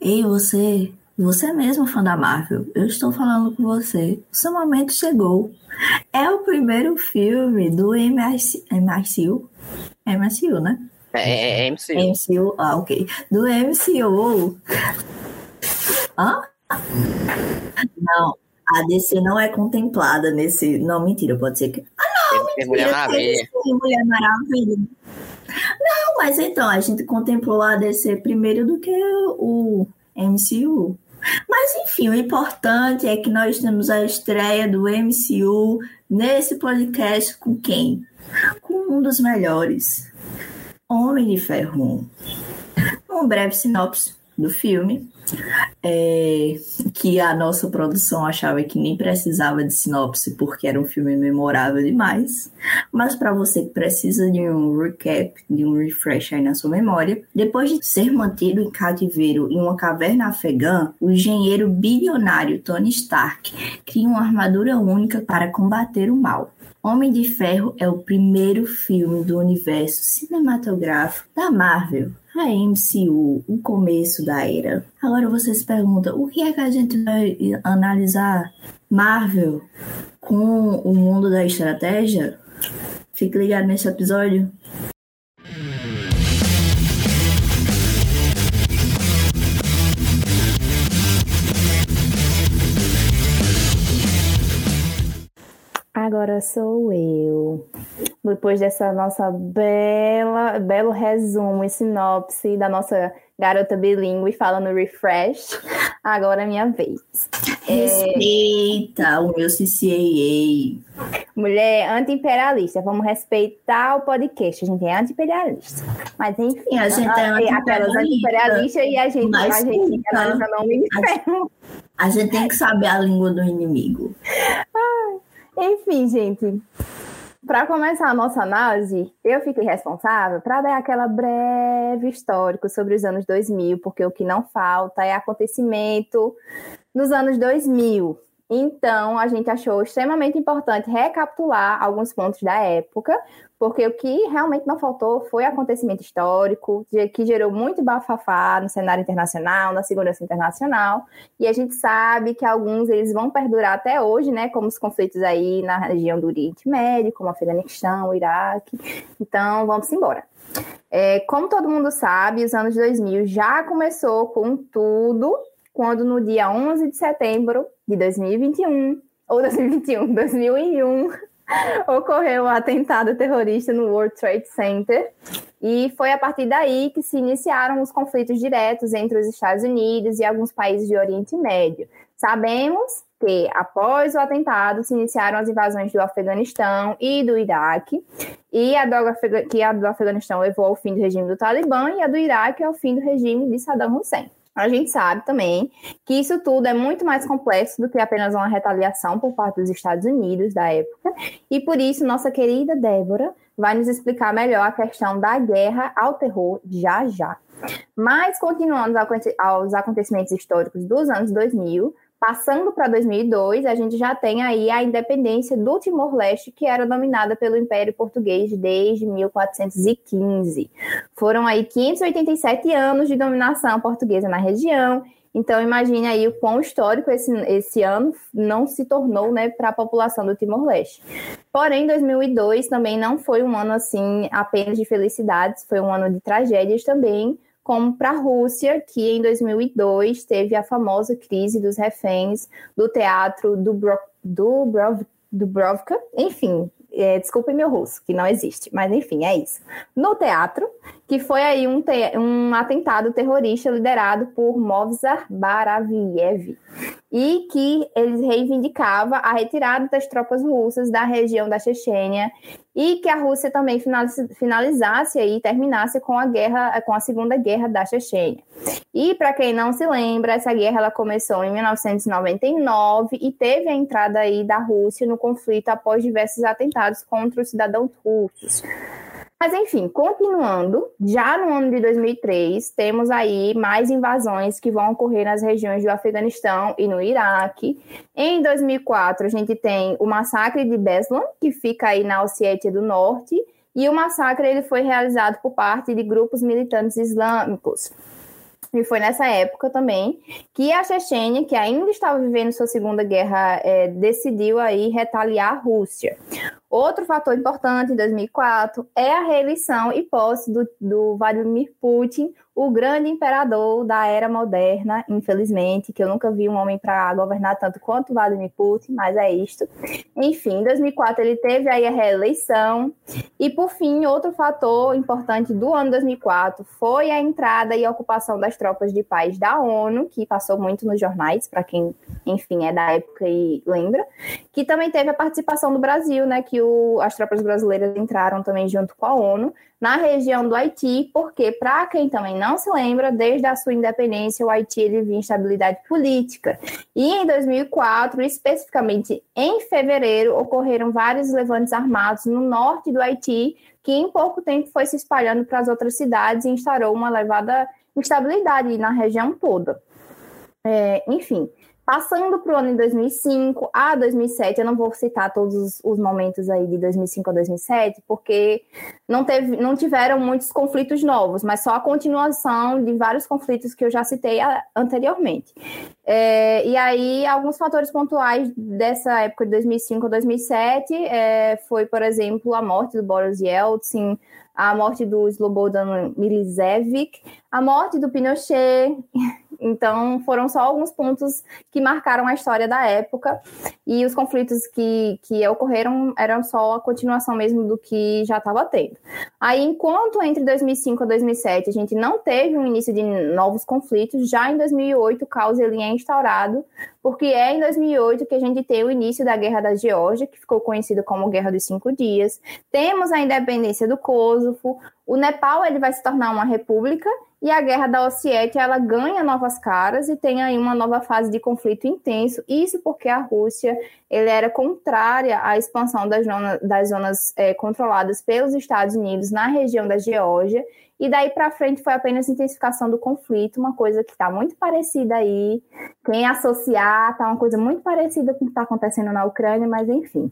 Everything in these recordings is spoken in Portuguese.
Ei, você, você mesmo fã da Marvel, eu estou falando com você. O seu momento chegou. É o primeiro filme do MICU, MCU, né? É, é, é MCU. MCU, ah, ok. Do MCU. Hã? Não, a DC não é contemplada nesse. Não, mentira, pode ser que. Ah, não! Tem Mulher Maravilha. Sim, Mulher Maravilha. Não, mas então, a gente contemplou a DC primeiro do que o MCU. Mas enfim, o importante é que nós temos a estreia do MCU nesse podcast com quem? Com um dos melhores, Homem de Ferro 1. Um breve sinopse do filme é, que a nossa produção achava que nem precisava de sinopse porque era um filme memorável demais. Mas para você que precisa de um recap, de um refresh aí na sua memória, depois de ser mantido em cativeiro em uma caverna afegã, o engenheiro bilionário Tony Stark cria uma armadura única para combater o mal. Homem de Ferro é o primeiro filme do universo cinematográfico da Marvel a MCU, o começo da era. Agora você se pergunta, o que é que a gente vai analisar? Marvel com o mundo da estratégia? Fique ligado nesse episódio. Agora sou eu. Depois dessa nossa bela, belo resumo e sinopse da nossa garota bilíngue falando refresh, agora é minha vez. Respeita é... o meu CCAA. Mulher anti-imperialista, vamos respeitar o podcast. A gente é anti-imperialista. Mas enfim, a gente é anti e a gente, a gente analisa nome de ferro. A gente tem que saber a língua do inimigo. Enfim, gente, para começar a nossa análise, eu fiquei responsável para dar aquela breve histórico sobre os anos 2000, porque o que não falta é acontecimento nos anos 2000. Então, a gente achou extremamente importante recapitular alguns pontos da época, porque o que realmente não faltou foi acontecimento histórico, que gerou muito bafafá no cenário internacional, na segurança internacional, e a gente sabe que alguns eles vão perdurar até hoje, né, como os conflitos aí na região do Oriente Médio, como Afeganistão, Iraque. Então, vamos embora. É, como todo mundo sabe, os anos 2000 já começou com tudo, quando no dia 11 de setembro de 2021, ou 2021, 2001, ocorreu um atentado terrorista no World Trade Center. E foi a partir daí que se iniciaram os conflitos diretos entre os Estados Unidos e alguns países do Oriente Médio. Sabemos que, após o atentado, se iniciaram as invasões do Afeganistão e do Iraque, e a do, que a do Afeganistão levou ao fim do regime do Talibã e a do Iraque ao fim do regime de Saddam Hussein. A gente sabe também que isso tudo é muito mais complexo do que apenas uma retaliação por parte dos Estados Unidos da época, e por isso nossa querida Débora vai nos explicar melhor a questão da guerra ao terror já já. Mas continuando aos acontecimentos históricos dos anos 2000, Passando para 2002, a gente já tem aí a independência do Timor-Leste, que era dominada pelo Império Português desde 1415. Foram aí 587 anos de dominação portuguesa na região. Então, imagine aí o quão histórico esse, esse ano não se tornou né, para a população do Timor-Leste. Porém, 2002 também não foi um ano assim apenas de felicidades, foi um ano de tragédias também, como para a Rússia, que em 2002 teve a famosa crise dos reféns do teatro do, Bro, do, Brov, Dubrovka, enfim, é, desculpe meu russo, que não existe, mas enfim, é isso. No teatro, que foi aí um, te um atentado terrorista liderado por Movsar Baraviev, e que ele reivindicava a retirada das tropas russas da região da Chechênia e que a Rússia também finalizasse e terminasse com a guerra, com a Segunda Guerra da Chechênia. E para quem não se lembra, essa guerra ela começou em 1999 e teve a entrada aí da Rússia no conflito após diversos atentados contra os cidadãos russos. Mas, enfim, continuando, já no ano de 2003, temos aí mais invasões que vão ocorrer nas regiões do Afeganistão e no Iraque. Em 2004, a gente tem o massacre de Beslan, que fica aí na Ossétia do Norte, e o massacre ele foi realizado por parte de grupos militantes islâmicos. E foi nessa época também que a Chechênia, que ainda estava vivendo sua segunda guerra, é, decidiu aí retaliar a Rússia. Outro fator importante em 2004 é a reeleição e posse do, do Vladimir Putin, o grande imperador da era moderna, infelizmente, que eu nunca vi um homem para governar tanto quanto Vladimir Putin, mas é isto. Enfim, em 2004 ele teve aí a reeleição. E, por fim, outro fator importante do ano 2004 foi a entrada e ocupação das tropas de paz da ONU, que passou muito nos jornais, para quem, enfim, é da época e lembra, que também teve a participação do Brasil, né, que o, as tropas brasileiras entraram também junto com a ONU, na região do Haiti, porque, para quem também não se lembra, desde a sua independência, o Haiti vinha instabilidade política. E em 2004, especificamente em fevereiro, ocorreram vários levantes armados no norte do Haiti, que em pouco tempo foi se espalhando para as outras cidades e instaurou uma elevada instabilidade na região toda. É, enfim, Passando para o ano de 2005 a 2007, eu não vou citar todos os, os, momentos aí de 2005 a 2007, porque não, teve, não tiveram muitos conflitos novos, mas só a continuação de vários conflitos que eu já citei anteriormente. É, e aí, alguns fatores pontuais dessa época de 2005 a 2007 é, foi, por exemplo, a morte do Boris Yeltsin, a morte do Slobodan Milicevic, a morte do Pinochet. Então, foram só alguns pontos que marcaram a história da época. E os conflitos que, que ocorreram eram só a continuação mesmo do que já estava tendo. Aí, enquanto entre 2005 e 2007 a gente não teve um início de novos conflitos, já em 2008 o caos ele é instaurado, porque é em 2008 que a gente tem o início da Guerra da Geórgia, que ficou conhecida como Guerra dos Cinco Dias. Temos a independência do Kosovo, o Nepal ele vai se tornar uma república e a guerra da Ossétia ela ganha novas caras e tem aí uma nova fase de conflito intenso. Isso porque a Rússia ele era contrária à expansão das, zonas, das zonas é, controladas pelos Estados Unidos na região da Geórgia. E daí para frente foi apenas intensificação do conflito, uma coisa que está muito parecida aí. Quem associar, está uma coisa muito parecida com o que está acontecendo na Ucrânia, mas enfim.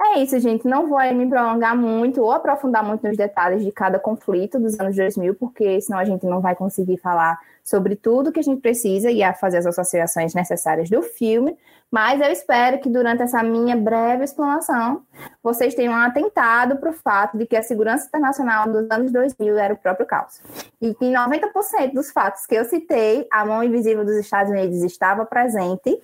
É isso, gente. Não vou me prolongar muito ou aprofundar muito nos detalhes de cada conflito dos anos 2000, porque senão a gente não vai conseguir falar sobre tudo que a gente precisa e a fazer as associações necessárias do filme. Mas eu espero que durante essa minha breve explanação vocês tenham atentado para o fato de que a segurança internacional dos anos 2000 era o próprio caos. E que em 90% dos fatos que eu citei, a mão invisível dos Estados Unidos estava presente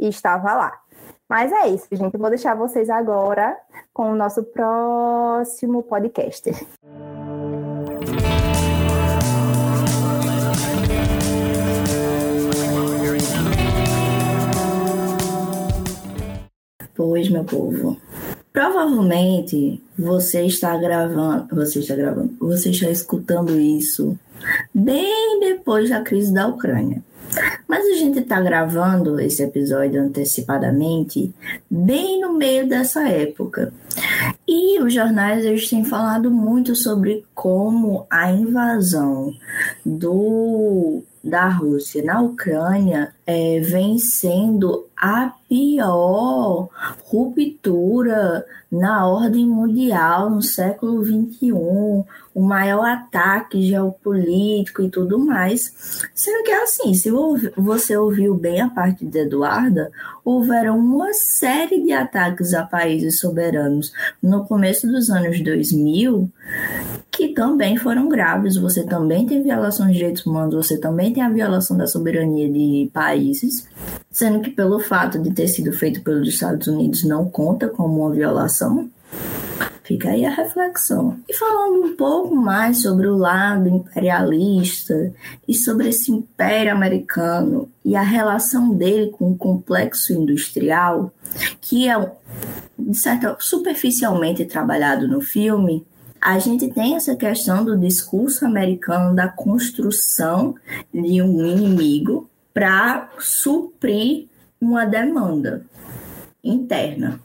e estava lá. Mas é isso, gente. Eu vou deixar vocês agora com o nosso próximo podcast. Pois, meu povo. Provavelmente você está gravando, você está gravando, você está escutando isso bem depois da crise da Ucrânia. Mas a gente está gravando esse episódio antecipadamente, bem no meio dessa época. E os jornais eles têm falado muito sobre como a invasão do da Rússia na Ucrânia é, vem sendo a pior ruptura na ordem mundial no século XXI, o maior ataque geopolítico e tudo mais. Sendo que assim, se você ouviu bem a parte de Eduarda, houveram uma série de ataques a países soberanos no começo dos anos 2000 que também foram graves. Você também tem violação de direitos humanos, você também tem a violação da soberania de países, sendo que pelo fato de ter sido feito pelos Estados Unidos não conta como uma violação. Fica aí a reflexão. E falando um pouco mais sobre o lado imperialista e sobre esse império americano e a relação dele com o complexo industrial, que é, de certa superficialmente trabalhado no filme, a gente tem essa questão do discurso americano da construção de um inimigo para suprir uma demanda interna.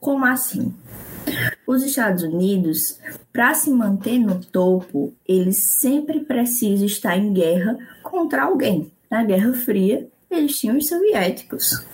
Como assim? Os Estados Unidos, para se manter no topo, eles sempre precisam estar em guerra contra alguém. Na Guerra Fria, eles tinham os soviéticos.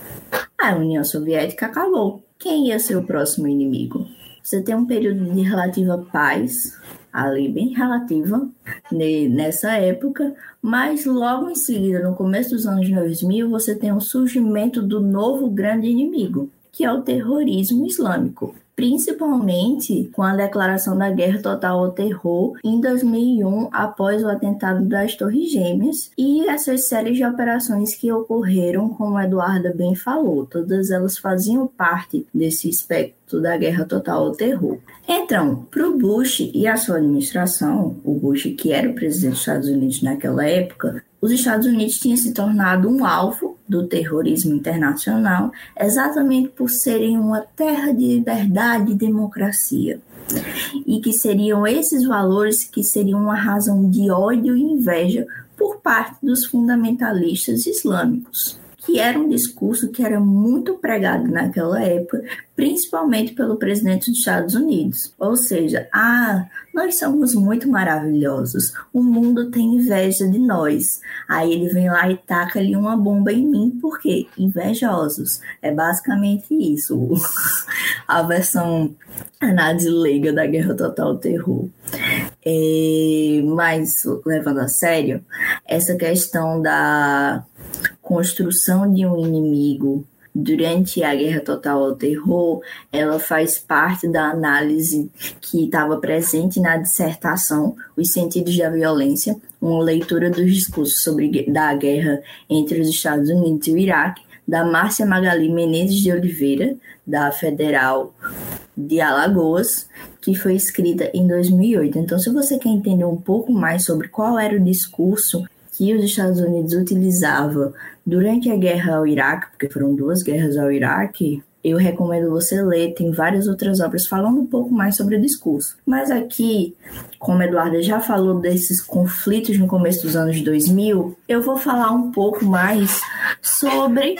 A União Soviética acabou. Quem ia ser o próximo inimigo? Você tem um período de relativa paz, ali bem relativa nessa época, mas logo em seguida, no começo dos anos 2000, você tem o surgimento do novo grande inimigo, que é o terrorismo islâmico principalmente com a declaração da guerra total ao terror em 2001, após o atentado das Torres Gêmeas, e essas séries de operações que ocorreram, como a Eduarda bem falou, todas elas faziam parte desse espectro da guerra total ao terror. Então, para o Bush e a sua administração, o Bush, que era o presidente dos Estados Unidos naquela época, os Estados Unidos tinham se tornado um alvo do terrorismo internacional exatamente por serem uma terra de liberdade e democracia. E que seriam esses valores que seriam uma razão de ódio e inveja por parte dos fundamentalistas islâmicos que era um discurso que era muito pregado naquela época, principalmente pelo presidente dos Estados Unidos. Ou seja, ah, nós somos muito maravilhosos, o mundo tem inveja de nós. Aí ele vem lá e taca ali uma bomba em mim, por quê? Invejosos. É basicamente isso, a versão análise leiga da Guerra Total Terror. É, mas, levando a sério, essa questão da construção de um inimigo durante a Guerra Total ao Terror, ela faz parte da análise que estava presente na dissertação Os Sentidos da Violência, uma leitura dos discursos sobre da guerra entre os Estados Unidos e o Iraque, da Márcia Magali Menezes de Oliveira, da Federal de Alagoas, que foi escrita em 2008. Então, se você quer entender um pouco mais sobre qual era o discurso que os Estados Unidos utilizava durante a guerra ao Iraque, porque foram duas guerras ao Iraque, eu recomendo você ler, tem várias outras obras falando um pouco mais sobre o discurso. Mas aqui, como a Eduarda já falou desses conflitos no começo dos anos 2000, eu vou falar um pouco mais sobre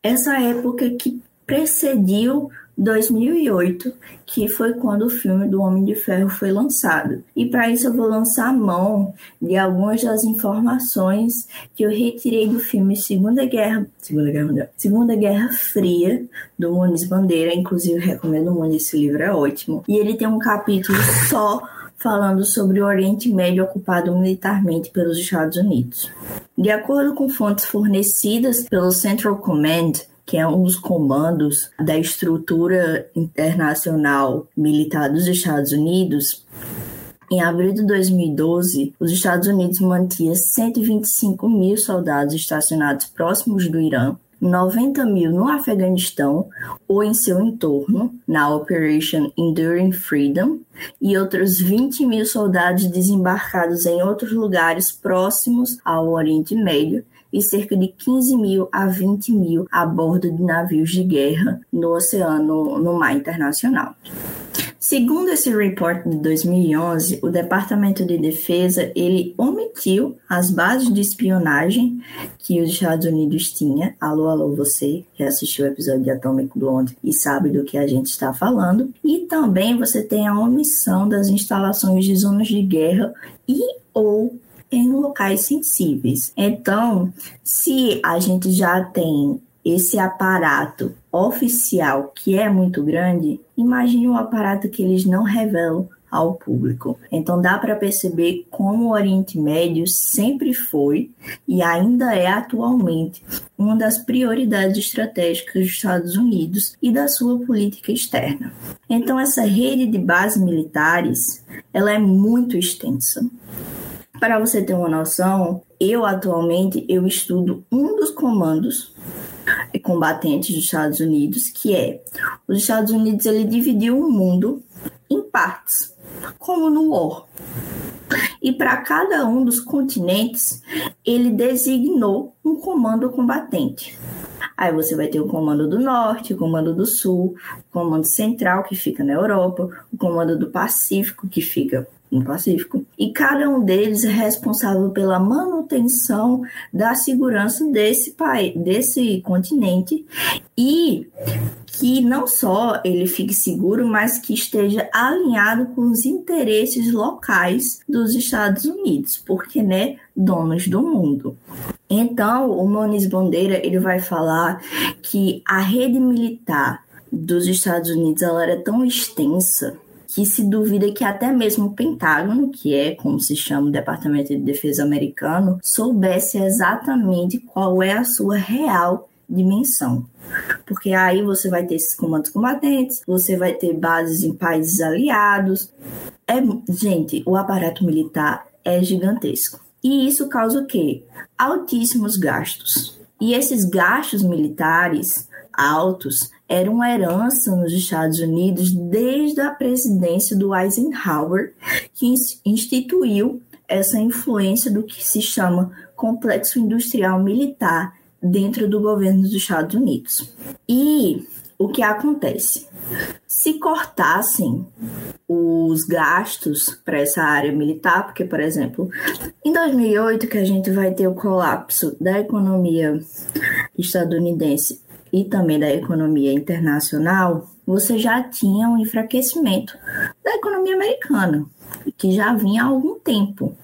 essa época que precediu 2008, que foi quando o filme do Homem de Ferro foi lançado. E para isso eu vou lançar a mão de algumas das informações que eu retirei do filme Segunda Guerra, Segunda Guerra, Segunda Guerra Fria do Muniz Bandeira, inclusive recomendo muito esse livro, é ótimo. E ele tem um capítulo só falando sobre o Oriente Médio ocupado militarmente pelos Estados Unidos. De acordo com fontes fornecidas pelo Central Command, que é um dos comandos da estrutura internacional militar dos Estados Unidos, em abril de 2012, os Estados Unidos mantinham 125 mil soldados estacionados próximos do Irã, 90 mil no Afeganistão ou em seu entorno, na Operation Enduring Freedom, e outros 20 mil soldados desembarcados em outros lugares próximos ao Oriente Médio, e cerca de 15 mil a 20 mil a bordo de navios de guerra no oceano, no mar internacional. Segundo esse report de 2011, o Departamento de Defesa ele omitiu as bases de espionagem que os Estados Unidos tinha. Alô, alô, você que assistiu o episódio de Atomic Blonde e sabe do que a gente está falando. E também você tem a omissão das instalações de zonas de guerra e ou em locais sensíveis. Então, se a gente já tem esse aparato oficial que é muito grande, imagine um aparato que eles não revelam ao público. Então dá para perceber como o Oriente Médio sempre foi e ainda é atualmente uma das prioridades estratégicas dos Estados Unidos e da sua política externa. Então essa rede de bases militares, ela é muito extensa. Para você ter uma noção, eu atualmente eu estudo um dos comandos combatentes dos Estados Unidos, que é os Estados Unidos ele dividiu o mundo em partes, como no War. E para cada um dos continentes, ele designou um comando combatente. Aí você vai ter o comando do norte, o comando do sul, o comando central, que fica na Europa, o comando do Pacífico, que fica no Pacífico, e cada um deles é responsável pela manutenção da segurança desse país, desse continente e que não só ele fique seguro, mas que esteja alinhado com os interesses locais dos Estados Unidos, porque né, donos do mundo. Então, o Moniz Bandeira ele vai falar que a rede militar dos Estados Unidos ela era tão extensa que se duvida que até mesmo o Pentágono, que é como se chama o Departamento de Defesa americano, soubesse exatamente qual é a sua real dimensão. Porque aí você vai ter esses comandos combatentes, você vai ter bases em países aliados. É, gente, o aparato militar é gigantesco. E isso causa o quê? Altíssimos gastos. E esses gastos militares altos eram uma herança nos Estados Unidos desde a presidência do Eisenhower, que instituiu essa influência do que se chama complexo industrial militar dentro do governo dos Estados Unidos. E o que acontece? Se cortassem os gastos para essa área militar, porque, por exemplo, em 2008, que a gente vai ter o colapso da economia estadunidense e também da economia internacional, você já tinha um enfraquecimento da economia americana, que já vinha há algum tempo.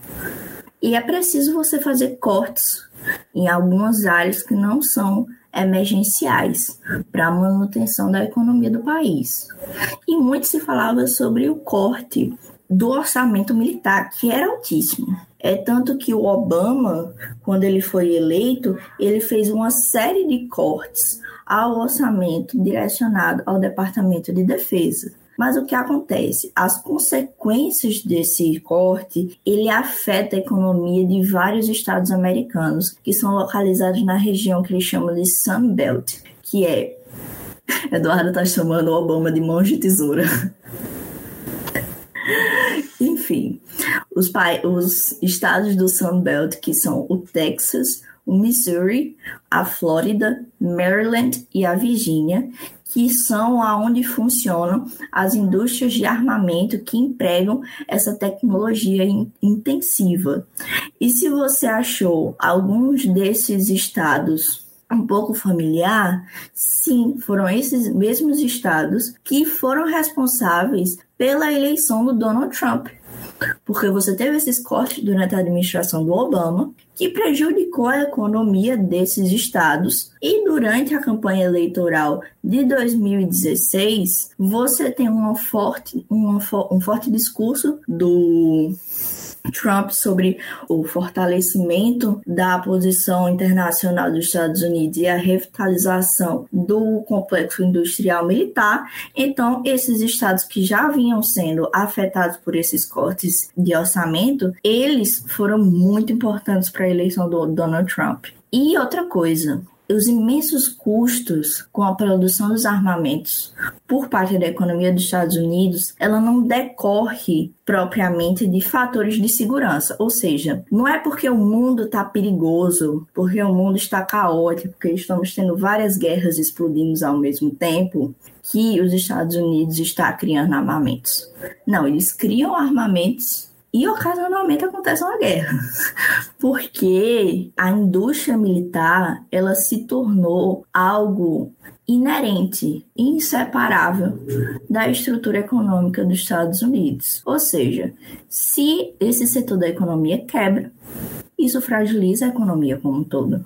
E é preciso você fazer cortes em algumas áreas que não são emergenciais para a manutenção da economia do país. E muito se falava sobre o corte do orçamento militar, que era altíssimo. É tanto que o Obama, quando ele foi eleito, ele fez uma série de cortes ao orçamento direcionado ao Departamento de Defesa. Mas o que acontece? As consequências desse corte, ele afeta a economia de vários estados americanos que são localizados na região que eles chamam de Sun Belt, que é Eduardo está chamando o Obama de mão de tesoura. Enfim, os, os estados do Sun Belt, que são o Texas, o Missouri, a Flórida, Maryland e a Virgínia, que são aonde funcionam as indústrias de armamento que empregam essa tecnologia in intensiva. E se você achou alguns desses estados um pouco familiar, sim, foram esses mesmos estados que foram responsáveis pela eleição do Donald Trump porque você teve esses cortes durante a administração do Obama, que prejudicou a economia desses estados, e durante a campanha eleitoral de 2016, você tem uma forte, uma, um forte discurso do Trump sobre o fortalecimento da posição internacional dos Estados Unidos e a revitalização do complexo industrial militar. Então, esses estados que já vinham sendo afetados por esses cortes de orçamento, eles foram muito importantes para a eleição do Donald Trump. E outra coisa, os imensos custos com a produção dos armamentos por parte da economia dos Estados Unidos, ela não decorre propriamente de fatores de segurança, ou seja, não é porque o mundo está perigoso, porque o mundo está caótico, porque estamos tendo várias guerras explodindo ao mesmo tempo, que os Estados Unidos está criando armamentos. Não, eles criam armamentos e ocasionalmente acontece uma guerra, porque a indústria militar ela se tornou algo inerente, inseparável da estrutura econômica dos Estados Unidos. Ou seja, se esse setor da economia quebra, isso fragiliza a economia como um todo.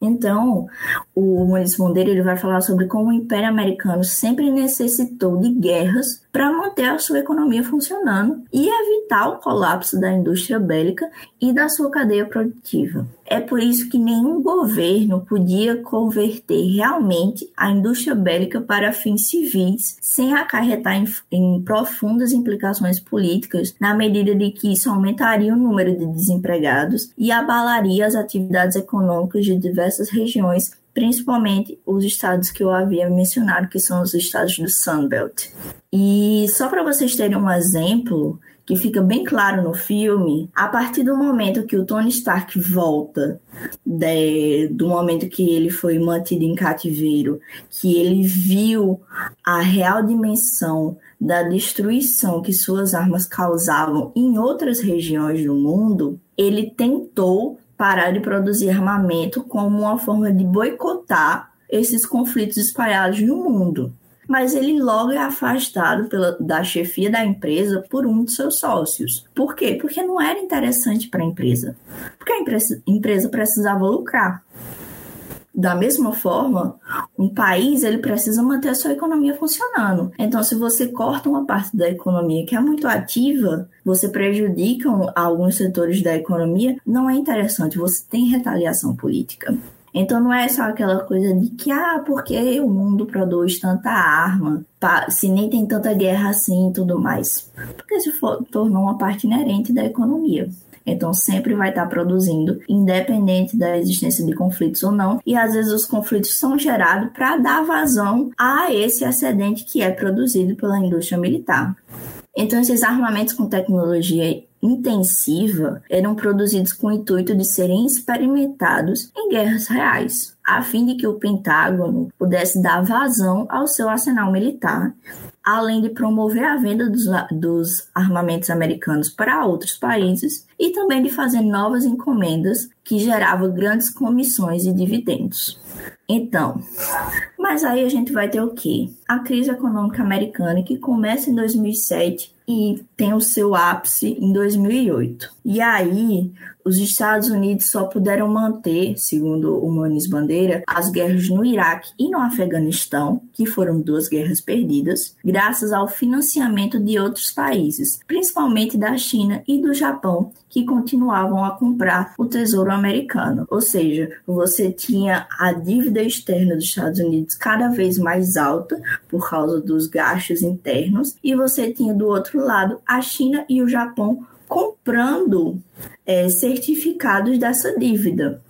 Então, o Muniz Mondeiro ele vai falar sobre como o Império Americano sempre necessitou de guerras para manter a sua economia funcionando e evitar o colapso da indústria bélica e da sua cadeia produtiva. É por isso que nenhum governo podia converter realmente a indústria bélica para fins civis sem acarretar em, em profundas implicações políticas, na medida de que isso aumentaria o número de desempregados e abalaria as atividades econômicas de diversas regiões principalmente os estados que eu havia mencionado, que são os estados do Sunbelt. E só para vocês terem um exemplo que fica bem claro no filme, a partir do momento que o Tony Stark volta, de, do momento que ele foi mantido em cativeiro, que ele viu a real dimensão da destruição que suas armas causavam em outras regiões do mundo, ele tentou parar de produzir armamento como uma forma de boicotar esses conflitos espalhados no mundo mas ele logo é afastado pela, da chefia da empresa por um de seus sócios. Por quê? Porque não era interessante para a empresa. Porque a empresa, empresa precisava lucrar. Da mesma forma, um país ele precisa manter a sua economia funcionando. Então, se você corta uma parte da economia que é muito ativa, você prejudica alguns setores da economia, não é interessante. Você tem retaliação política. Então não é só aquela coisa de que, ah, porque o mundo produz tanta arma, se nem tem tanta guerra assim e tudo mais. Porque se for, tornou uma parte inerente da economia. Então sempre vai estar produzindo, independente da existência de conflitos ou não. E às vezes os conflitos são gerados para dar vazão a esse excedente que é produzido pela indústria militar. Então esses armamentos com tecnologia intensiva eram produzidos com o intuito de serem experimentados em guerras reais, a fim de que o Pentágono pudesse dar vazão ao seu arsenal militar, além de promover a venda dos, dos armamentos americanos para outros países e também de fazer novas encomendas que geravam grandes comissões e dividendos. Então, mas aí a gente vai ter o quê? A crise econômica americana que começa em 2007 e tem o seu ápice em 2008. E aí, os Estados Unidos só puderam manter, segundo o Muniz Bandeira, as guerras no Iraque e no Afeganistão, que foram duas guerras perdidas, graças ao financiamento de outros países, principalmente da China e do Japão, que continuavam a comprar o tesouro americano. Ou seja, você tinha a dívida externa dos Estados Unidos cada vez mais alta por causa dos gastos internos, e você tinha do outro lado a China e o Japão comprando é, certificados dessa dívida.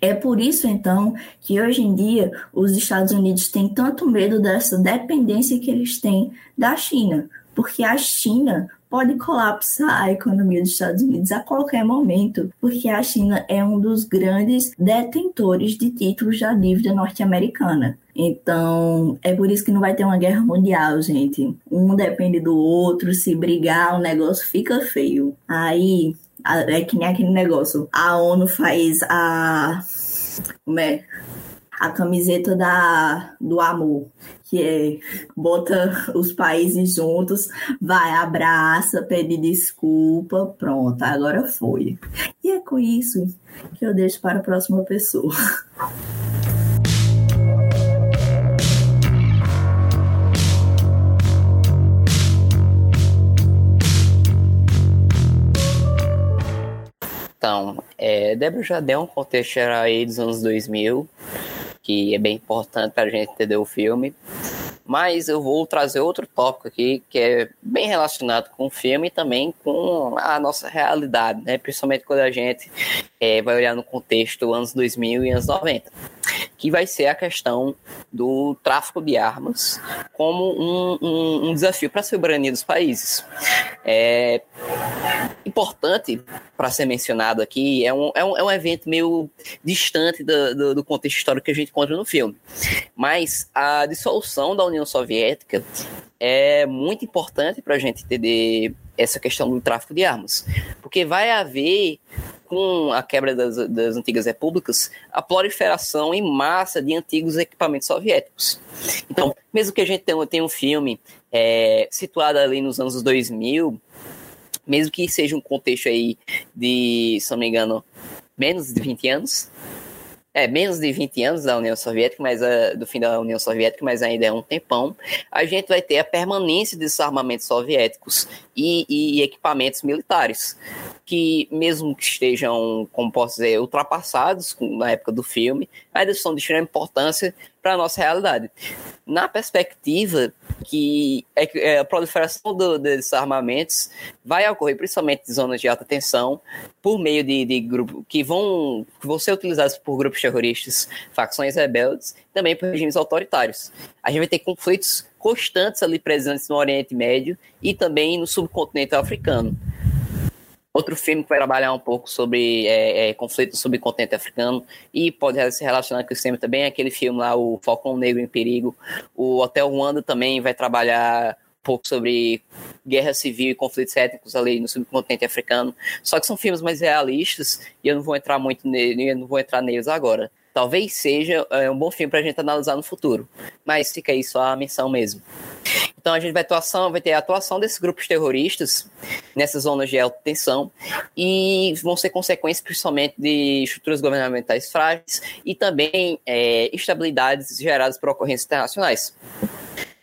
É por isso, então, que hoje em dia os Estados Unidos têm tanto medo dessa dependência que eles têm da China, porque a China pode colapsar a economia dos Estados Unidos a qualquer momento, porque a China é um dos grandes detentores de títulos da dívida norte-americana. Então, é por isso que não vai ter uma guerra mundial, gente. Um depende do outro, se brigar, o negócio fica feio. Aí, é que nem aquele negócio. A ONU faz a. Como é? A camiseta da, do amor, que é bota os países juntos, vai, abraça, pede desculpa, pronto, agora foi. E é com isso que eu deixo para a próxima pessoa. Então, é, Débora já deu um contexto aí dos anos 2000, que é bem importante para a gente entender o filme. Mas eu vou trazer outro tópico aqui que é bem relacionado com o filme e também com a nossa realidade, né? Principalmente quando a gente é, vai olhar no contexto anos 2000 e anos 90 que vai ser a questão do tráfico de armas como um, um, um desafio para a soberania dos países. É importante para ser mencionado aqui, é um, é um, é um evento meio distante do, do, do contexto histórico que a gente encontra no filme, mas a dissolução da União Soviética é muito importante para a gente entender essa questão do tráfico de armas, porque vai haver com a quebra das, das antigas repúblicas, a proliferação em massa de antigos equipamentos soviéticos. Então, mesmo que a gente tenha, tenha um filme é, situado ali nos anos 2000, mesmo que seja um contexto aí de, se não me engano, menos de 20 anos, é, menos de 20 anos da União Soviética, mas uh, do fim da União Soviética, mas ainda é um tempão, a gente vai ter a permanência desses armamentos soviéticos e, e equipamentos militares, que mesmo que estejam, como posso dizer, ultrapassados na época do filme, ainda são de extrema importância para a nossa realidade. Na perspectiva que é, é, a proliferação do, desses armamentos vai ocorrer principalmente em zonas de alta tensão por meio de, de grupos que vão, que vão ser utilizados por grupos terroristas, facções rebeldes, também por regimes autoritários. A gente vai ter conflitos constantes ali presentes no Oriente Médio e também no subcontinente africano. Outro filme que vai trabalhar um pouco sobre é, é, conflito no subcontinente africano e pode se relacionar com esse tema também é aquele filme lá, o Falcão Negro em Perigo. O Hotel Ruanda também vai trabalhar pouco sobre guerra civil e conflitos étnicos ali no subcontinente africano. Só que são filmes mais realistas e eu não vou entrar muito nele, eu não vou entrar neles agora. Talvez seja é, um bom filme para a gente analisar no futuro, mas fica aí só a menção mesmo. Então a gente vai, atuação, vai ter a atuação desses grupos terroristas nessas zonas de alta tensão e vão ser consequências principalmente de estruturas governamentais frágeis e também é, instabilidades geradas por ocorrências internacionais.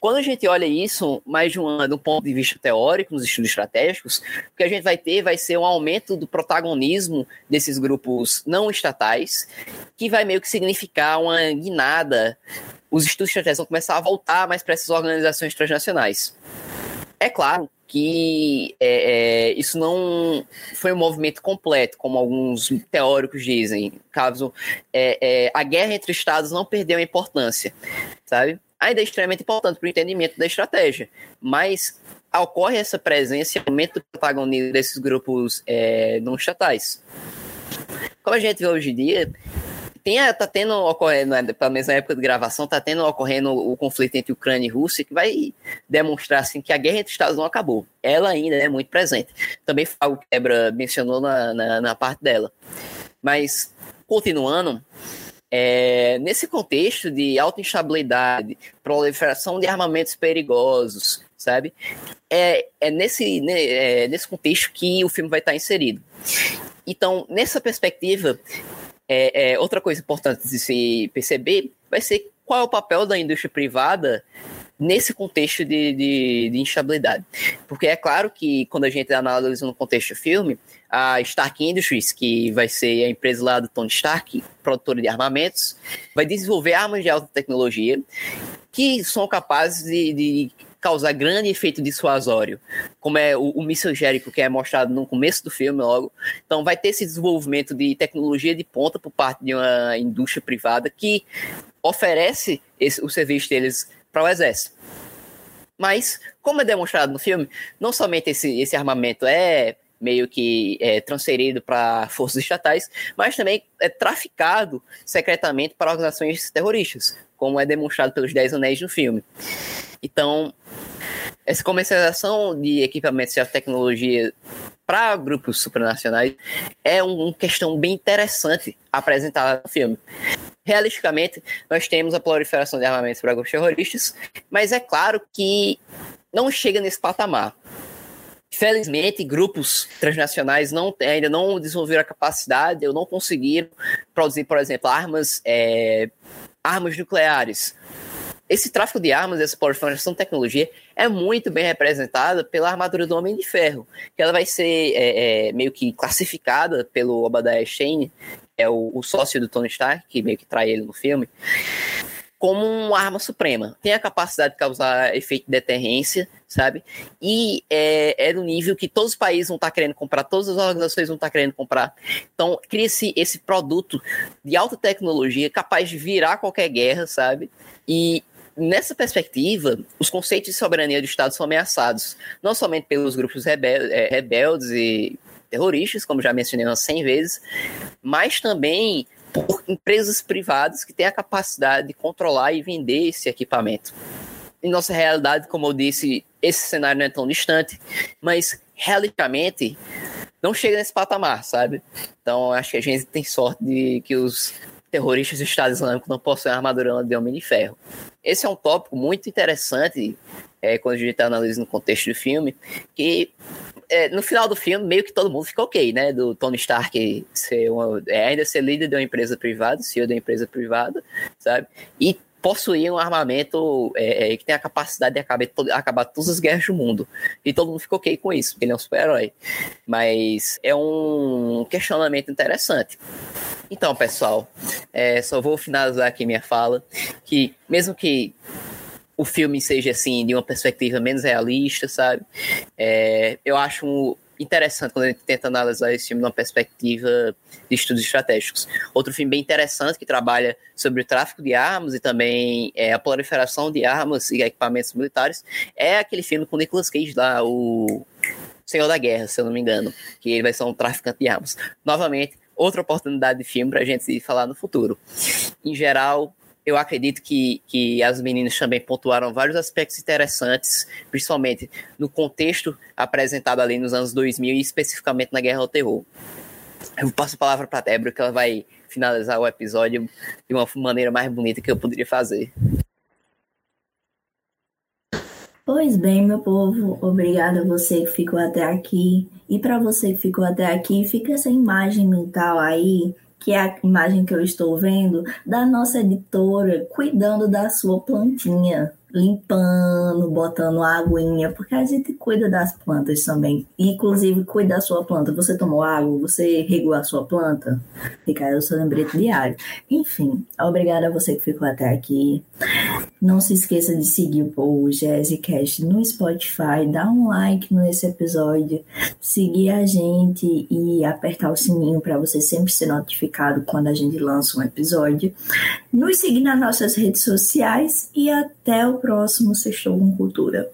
Quando a gente olha isso mais de um, de um ponto de vista teórico, nos estudos estratégicos, o que a gente vai ter vai ser um aumento do protagonismo desses grupos não estatais, que vai meio que significar uma guinada. Os estudos estratégicos vão começar a voltar mais para essas organizações transnacionais. É claro que é, é, isso não foi um movimento completo, como alguns teóricos dizem. Caso é, é a guerra entre estados não perdeu a importância, sabe? Ainda é extremamente importante para o entendimento da estratégia. Mas ocorre essa presença e aumento do protagonismo desses grupos é, não estatais. Como a gente vê hoje em dia, tem, tá tendo ocorrendo, né, pelo menos na época de gravação, tá tendo ocorrendo o conflito entre Ucrânia e Rússia, que vai demonstrar assim, que a guerra entre os Estados não acabou. Ela ainda é muito presente. Também algo que a Debra mencionou na, na, na parte dela. Mas, continuando, é, nesse contexto de alta instabilidade, proliferação de armamentos perigosos, sabe? É, é, nesse, né, é nesse contexto que o filme vai estar inserido. Então, nessa perspectiva, é, é, outra coisa importante de se perceber vai ser qual é o papel da indústria privada nesse contexto de, de, de, instabilidade. Porque é claro que quando a gente analisa no contexto do filme, a Stark Industries, que vai ser a empresa lá do Tony Stark, produtora de armamentos, vai desenvolver armas de alta tecnologia que são capazes de, de causar grande efeito dissuasório, como é o, o míssil gérico que é mostrado no começo do filme logo. Então vai ter esse desenvolvimento de tecnologia de ponta por parte de uma indústria privada que oferece esse, o serviço deles para o exército. Mas, como é demonstrado no filme, não somente esse, esse armamento é meio que é, transferido para forças estatais, mas também é traficado secretamente para organizações terroristas, como é demonstrado pelos Dez Anéis no filme. Então, essa comercialização de equipamentos e tecnologia para grupos supranacionais é uma questão bem interessante apresentada no filme. Realisticamente, nós temos a proliferação de armamentos para grupos terroristas, mas é claro que não chega nesse patamar. Felizmente, grupos transnacionais não, ainda não desenvolveram a capacidade ou não conseguiram produzir, por exemplo, armas, é, armas nucleares. Esse tráfico de armas, essa proliferação de tecnologia, é muito bem representada pela armadura do Homem de Ferro, que ela vai ser é, é, meio que classificada pelo Obadiah Stane, que é o, o sócio do Tony Stark, que meio que trai ele no filme, como uma arma suprema. Tem a capacidade de causar efeito de deterrência, sabe? E é, é do nível que todos os países vão estar querendo comprar, todas as organizações vão estar querendo comprar. Então, cria-se esse produto de alta tecnologia capaz de virar qualquer guerra, sabe? E nessa perspectiva, os conceitos de soberania do Estado são ameaçados, não somente pelos grupos rebel é, rebeldes e terroristas, como já mencionei umas 100 vezes, mas também por empresas privadas que têm a capacidade de controlar e vender esse equipamento. Em nossa realidade, como eu disse, esse cenário não é tão distante, mas realisticamente não chega nesse patamar, sabe? Então acho que a gente tem sorte de que os terroristas do Estado Islâmico não possuem armadura de homem de ferro. Esse é um tópico muito interessante é, quando a gente analisa no contexto do filme, que é, no final do filme, meio que todo mundo fica ok, né? Do Tony Stark ser uma, é, ainda ser líder de uma empresa privada, CEO da empresa privada, sabe? E possuir um armamento é, é, que tem a capacidade de acabar, acabar todas as guerras do mundo. E todo mundo fica ok com isso, porque ele é um super-herói. Mas é um questionamento interessante. Então, pessoal, é, só vou finalizar aqui minha fala, que mesmo que o filme seja assim de uma perspectiva menos realista, sabe? É, eu acho interessante quando a gente tenta analisar esse filme numa perspectiva de estudos estratégicos. Outro filme bem interessante que trabalha sobre o tráfico de armas e também é, a proliferação de armas e equipamentos militares é aquele filme com Nicolas Cage lá, o Senhor da Guerra, se eu não me engano, que ele vai ser um traficante de armas. Novamente, outra oportunidade de filme para a gente falar no futuro. Em geral, eu acredito que, que as meninas também pontuaram vários aspectos interessantes, principalmente no contexto apresentado ali nos anos 2000 e especificamente na Guerra ao Terror. Eu passo a palavra para a Débora, que ela vai finalizar o episódio de uma maneira mais bonita que eu poderia fazer. Pois bem, meu povo, obrigada a você que ficou até aqui. E para você que ficou até aqui, fica essa imagem mental aí que é a imagem que eu estou vendo da nossa editora cuidando da sua plantinha limpando, botando aguinha, porque a gente cuida das plantas também. Inclusive, cuida da sua planta. Você tomou água? Você regou a sua planta? Fica aí o seu lembrete diário. Enfim, obrigada a você que ficou até aqui. Não se esqueça de seguir o Jazzcast no Spotify, dar um like nesse episódio, seguir a gente e apertar o sininho para você sempre ser notificado quando a gente lança um episódio. Nos seguir nas nossas redes sociais e até o próximo Sextou com Cultura.